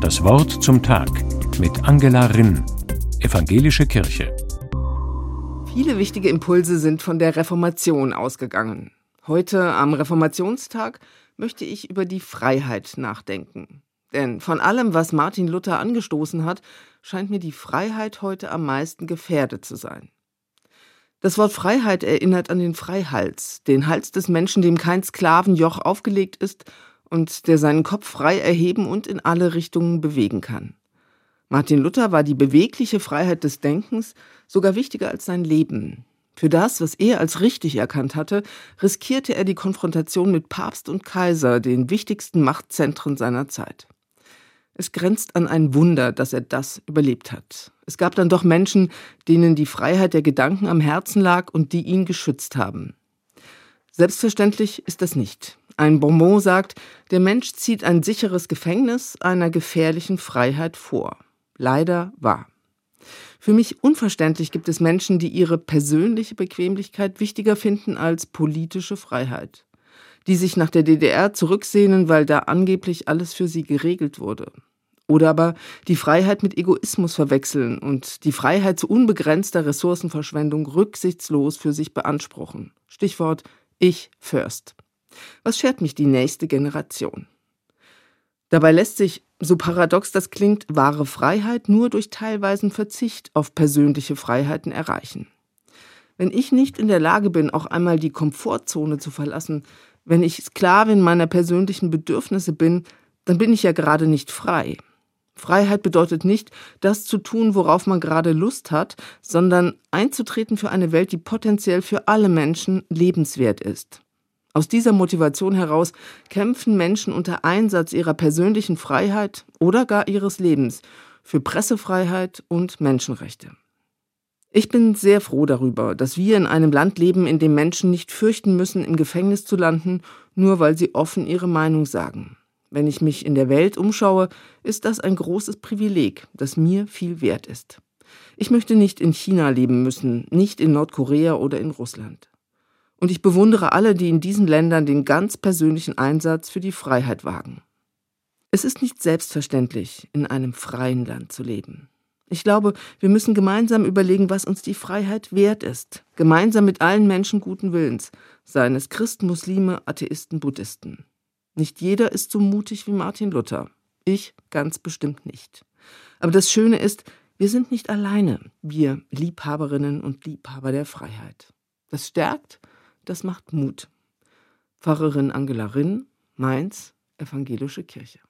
Das Wort zum Tag mit Angela Rinn, Evangelische Kirche. Viele wichtige Impulse sind von der Reformation ausgegangen. Heute am Reformationstag möchte ich über die Freiheit nachdenken. Denn von allem, was Martin Luther angestoßen hat, scheint mir die Freiheit heute am meisten gefährdet zu sein. Das Wort Freiheit erinnert an den Freihals, den Hals des Menschen, dem kein Sklavenjoch aufgelegt ist und der seinen Kopf frei erheben und in alle Richtungen bewegen kann. Martin Luther war die bewegliche Freiheit des Denkens sogar wichtiger als sein Leben. Für das, was er als richtig erkannt hatte, riskierte er die Konfrontation mit Papst und Kaiser, den wichtigsten Machtzentren seiner Zeit. Es grenzt an ein Wunder, dass er das überlebt hat. Es gab dann doch Menschen, denen die Freiheit der Gedanken am Herzen lag und die ihn geschützt haben. Selbstverständlich ist das nicht. Ein Bonbon sagt, der Mensch zieht ein sicheres Gefängnis einer gefährlichen Freiheit vor. Leider wahr. Für mich unverständlich gibt es Menschen, die ihre persönliche Bequemlichkeit wichtiger finden als politische Freiheit. Die sich nach der DDR zurücksehnen, weil da angeblich alles für sie geregelt wurde. Oder aber die Freiheit mit Egoismus verwechseln und die Freiheit zu unbegrenzter Ressourcenverschwendung rücksichtslos für sich beanspruchen. Stichwort Ich first. Was schert mich die nächste Generation? Dabei lässt sich, so paradox das klingt, wahre Freiheit nur durch teilweisen Verzicht auf persönliche Freiheiten erreichen. Wenn ich nicht in der Lage bin, auch einmal die Komfortzone zu verlassen, wenn ich Sklavin meiner persönlichen Bedürfnisse bin, dann bin ich ja gerade nicht frei. Freiheit bedeutet nicht, das zu tun, worauf man gerade Lust hat, sondern einzutreten für eine Welt, die potenziell für alle Menschen lebenswert ist. Aus dieser Motivation heraus kämpfen Menschen unter Einsatz ihrer persönlichen Freiheit oder gar ihres Lebens für Pressefreiheit und Menschenrechte. Ich bin sehr froh darüber, dass wir in einem Land leben, in dem Menschen nicht fürchten müssen, im Gefängnis zu landen, nur weil sie offen ihre Meinung sagen. Wenn ich mich in der Welt umschaue, ist das ein großes Privileg, das mir viel wert ist. Ich möchte nicht in China leben müssen, nicht in Nordkorea oder in Russland. Und ich bewundere alle, die in diesen Ländern den ganz persönlichen Einsatz für die Freiheit wagen. Es ist nicht selbstverständlich, in einem freien Land zu leben. Ich glaube, wir müssen gemeinsam überlegen, was uns die Freiheit wert ist. Gemeinsam mit allen Menschen guten Willens, seien es Christen, Muslime, Atheisten, Buddhisten. Nicht jeder ist so mutig wie Martin Luther. Ich ganz bestimmt nicht. Aber das Schöne ist, wir sind nicht alleine, wir Liebhaberinnen und Liebhaber der Freiheit. Das stärkt das macht Mut. Pfarrerin Angela Rinn, Mainz, Evangelische Kirche.